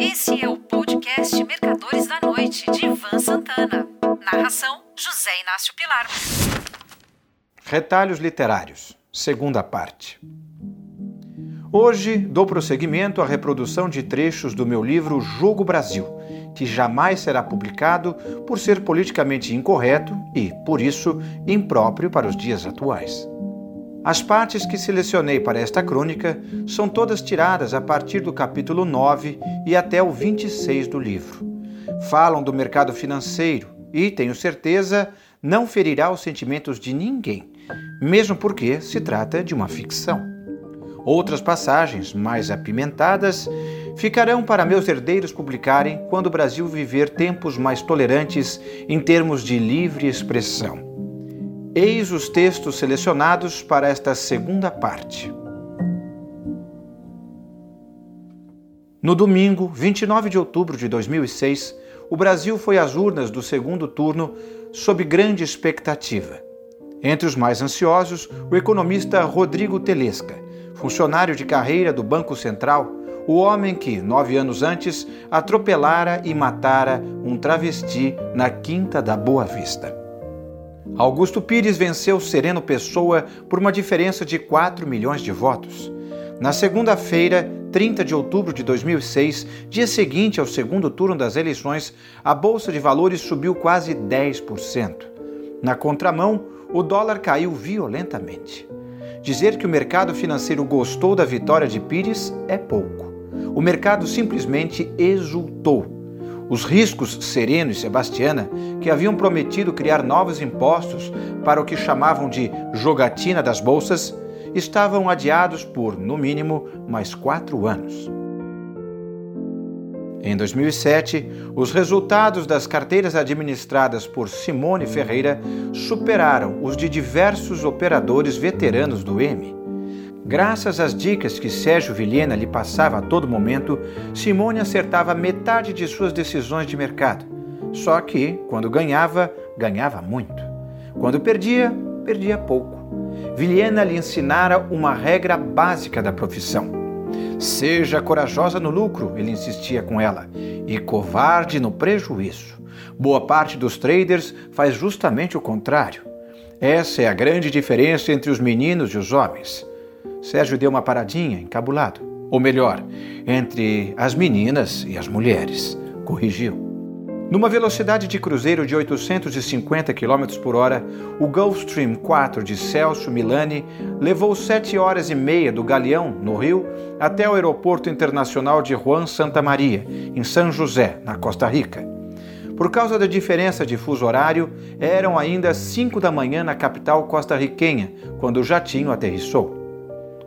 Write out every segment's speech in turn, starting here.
Esse é o podcast Mercadores da Noite, de Ivan Santana. Narração: José Inácio Pilar. Retalhos Literários, segunda parte. Hoje dou prosseguimento à reprodução de trechos do meu livro Jogo Brasil, que jamais será publicado por ser politicamente incorreto e, por isso, impróprio para os dias atuais. As partes que selecionei para esta crônica são todas tiradas a partir do capítulo 9 e até o 26 do livro. Falam do mercado financeiro e, tenho certeza, não ferirá os sentimentos de ninguém, mesmo porque se trata de uma ficção. Outras passagens, mais apimentadas, ficarão para meus herdeiros publicarem quando o Brasil viver tempos mais tolerantes em termos de livre expressão. Eis os textos selecionados para esta segunda parte. No domingo, 29 de outubro de 2006, o Brasil foi às urnas do segundo turno sob grande expectativa. Entre os mais ansiosos, o economista Rodrigo Telesca, funcionário de carreira do Banco Central, o homem que, nove anos antes, atropelara e matara um travesti na Quinta da Boa Vista. Augusto Pires venceu Sereno Pessoa por uma diferença de 4 milhões de votos. Na segunda-feira, 30 de outubro de 2006, dia seguinte ao segundo turno das eleições, a bolsa de valores subiu quase 10%. Na contramão, o dólar caiu violentamente. Dizer que o mercado financeiro gostou da vitória de Pires é pouco. O mercado simplesmente exultou os riscos Sereno e Sebastiana, que haviam prometido criar novos impostos para o que chamavam de jogatina das bolsas, estavam adiados por, no mínimo, mais quatro anos. Em 2007, os resultados das carteiras administradas por Simone Ferreira superaram os de diversos operadores veteranos do M. Graças às dicas que Sérgio Vilhena lhe passava a todo momento, Simone acertava metade de suas decisões de mercado. Só que, quando ganhava, ganhava muito. Quando perdia, perdia pouco. Vilhena lhe ensinara uma regra básica da profissão. Seja corajosa no lucro, ele insistia com ela, e covarde no prejuízo. Boa parte dos traders faz justamente o contrário. Essa é a grande diferença entre os meninos e os homens. Sérgio deu uma paradinha, encabulado. Ou melhor, entre as meninas e as mulheres. Corrigiu. Numa velocidade de cruzeiro de 850 km por hora, o Gulfstream 4 de Celso Milani levou sete horas e meia do Galeão, no Rio, até o aeroporto internacional de Juan Santa Maria, em São José, na Costa Rica. Por causa da diferença de fuso horário, eram ainda 5 da manhã na capital costarriquenha, quando o jatinho aterrissou.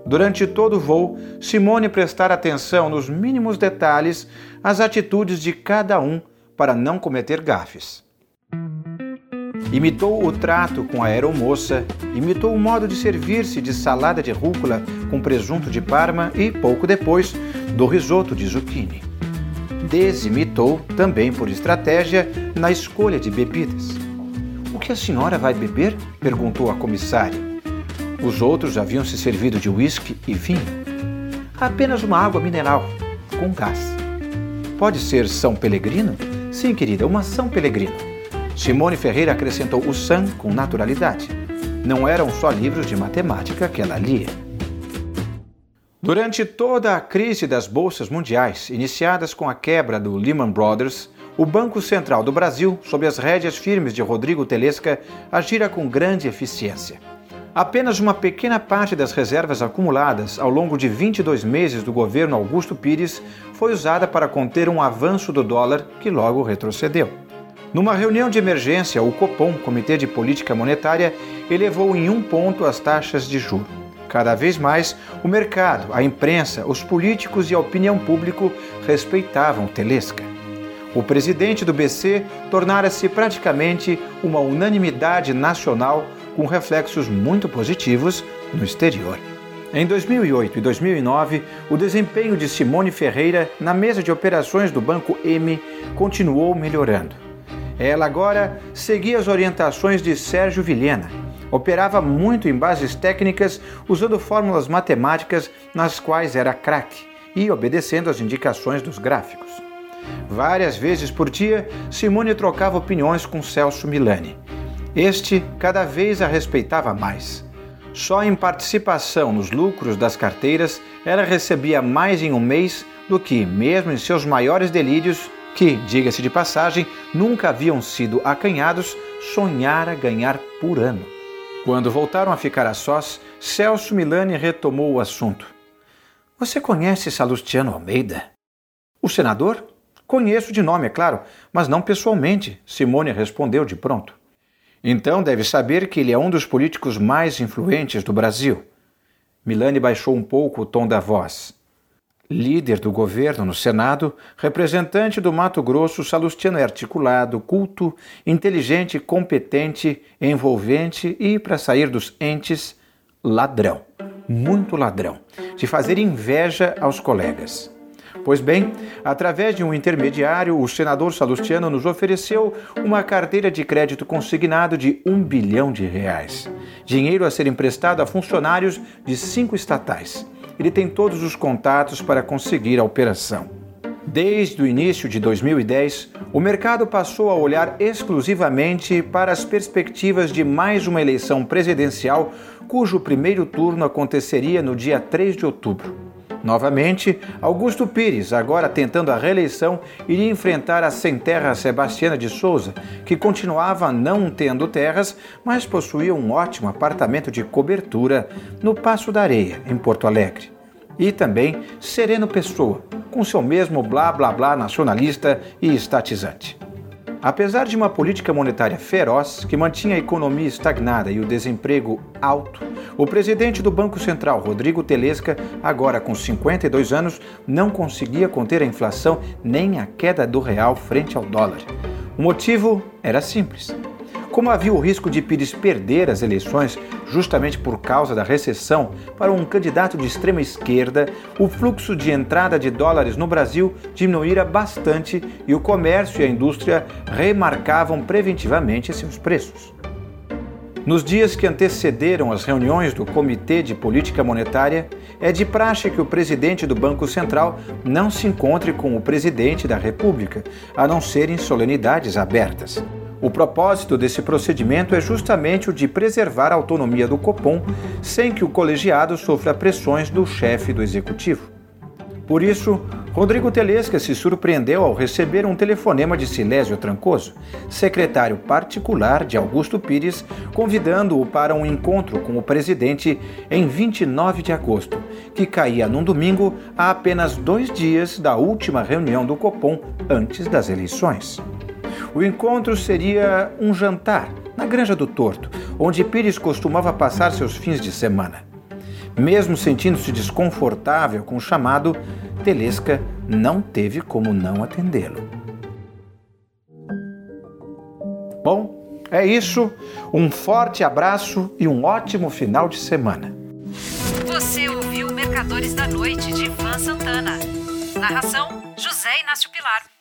Durante todo o voo, Simone prestar atenção nos mínimos detalhes às atitudes de cada um para não cometer gafes. Imitou o trato com a aeromoça, imitou o modo de servir-se de salada de rúcula com presunto de parma e, pouco depois, do risoto de zucchini. Desimitou, também por estratégia, na escolha de bebidas. O que a senhora vai beber? perguntou a comissária. Os outros haviam se servido de uísque e vinho. Apenas uma água mineral, com gás. Pode ser São Pelegrino? Sim, querida, uma São Pelegrino. Simone Ferreira acrescentou o San com naturalidade. Não eram só livros de matemática que ela lia. Durante toda a crise das bolsas mundiais, iniciadas com a quebra do Lehman Brothers, o Banco Central do Brasil, sob as rédeas firmes de Rodrigo Telesca, agira com grande eficiência. Apenas uma pequena parte das reservas acumuladas ao longo de 22 meses do governo Augusto Pires foi usada para conter um avanço do dólar que logo retrocedeu. Numa reunião de emergência, o Copom, Comitê de Política Monetária, elevou em um ponto as taxas de juros. Cada vez mais, o mercado, a imprensa, os políticos e a opinião pública respeitavam Telesca. O presidente do BC tornara-se praticamente uma unanimidade nacional com reflexos muito positivos no exterior. Em 2008 e 2009, o desempenho de Simone Ferreira na mesa de operações do Banco M continuou melhorando. Ela agora seguia as orientações de Sérgio Vilhena. Operava muito em bases técnicas usando fórmulas matemáticas nas quais era craque e obedecendo às indicações dos gráficos. Várias vezes por dia, Simone trocava opiniões com Celso Milani. Este cada vez a respeitava mais. Só em participação nos lucros das carteiras, ela recebia mais em um mês do que, mesmo em seus maiores delírios, que, diga-se de passagem, nunca haviam sido acanhados, sonhara ganhar por ano. Quando voltaram a ficar a sós, Celso Milani retomou o assunto. Você conhece Salustiano Almeida? O senador? Conheço de nome, é claro, mas não pessoalmente, Simone respondeu de pronto. Então deve saber que ele é um dos políticos mais influentes do Brasil. Milani baixou um pouco o tom da voz. Líder do governo no Senado, representante do Mato Grosso, Salustiano é articulado, culto, inteligente, competente, envolvente e, para sair dos entes, ladrão. Muito ladrão. De fazer inveja aos colegas. Pois bem, através de um intermediário, o senador Salustiano nos ofereceu uma carteira de crédito consignado de um bilhão de reais. Dinheiro a ser emprestado a funcionários de cinco estatais. Ele tem todos os contatos para conseguir a operação. Desde o início de 2010, o mercado passou a olhar exclusivamente para as perspectivas de mais uma eleição presidencial, cujo primeiro turno aconteceria no dia 3 de outubro. Novamente, Augusto Pires, agora tentando a reeleição, iria enfrentar a sem terra Sebastiana de Souza, que continuava não tendo terras, mas possuía um ótimo apartamento de cobertura no Passo da Areia, em Porto Alegre. E também Sereno Pessoa, com seu mesmo blá blá blá nacionalista e estatizante. Apesar de uma política monetária feroz que mantinha a economia estagnada e o desemprego alto, o presidente do Banco Central, Rodrigo Telesca, agora com 52 anos, não conseguia conter a inflação nem a queda do real frente ao dólar. O motivo era simples. Como havia o risco de Pires perder as eleições justamente por causa da recessão para um candidato de extrema esquerda, o fluxo de entrada de dólares no Brasil diminuíra bastante e o comércio e a indústria remarcavam preventivamente seus preços. Nos dias que antecederam as reuniões do Comitê de Política Monetária, é de praxe que o presidente do Banco Central não se encontre com o presidente da República, a não ser em solenidades abertas. O propósito desse procedimento é justamente o de preservar a autonomia do Copom sem que o colegiado sofra pressões do chefe do executivo. Por isso, Rodrigo Telesca se surpreendeu ao receber um telefonema de Silésio Trancoso, secretário particular de Augusto Pires, convidando-o para um encontro com o presidente em 29 de agosto, que caía num domingo a apenas dois dias da última reunião do Copom antes das eleições. O encontro seria um jantar na Granja do Torto, onde Pires costumava passar seus fins de semana. Mesmo sentindo-se desconfortável com o chamado, Telesca não teve como não atendê-lo. Bom, é isso. Um forte abraço e um ótimo final de semana. Você ouviu Mercadores da Noite de Ivan Santana. Narração: José Inácio Pilar.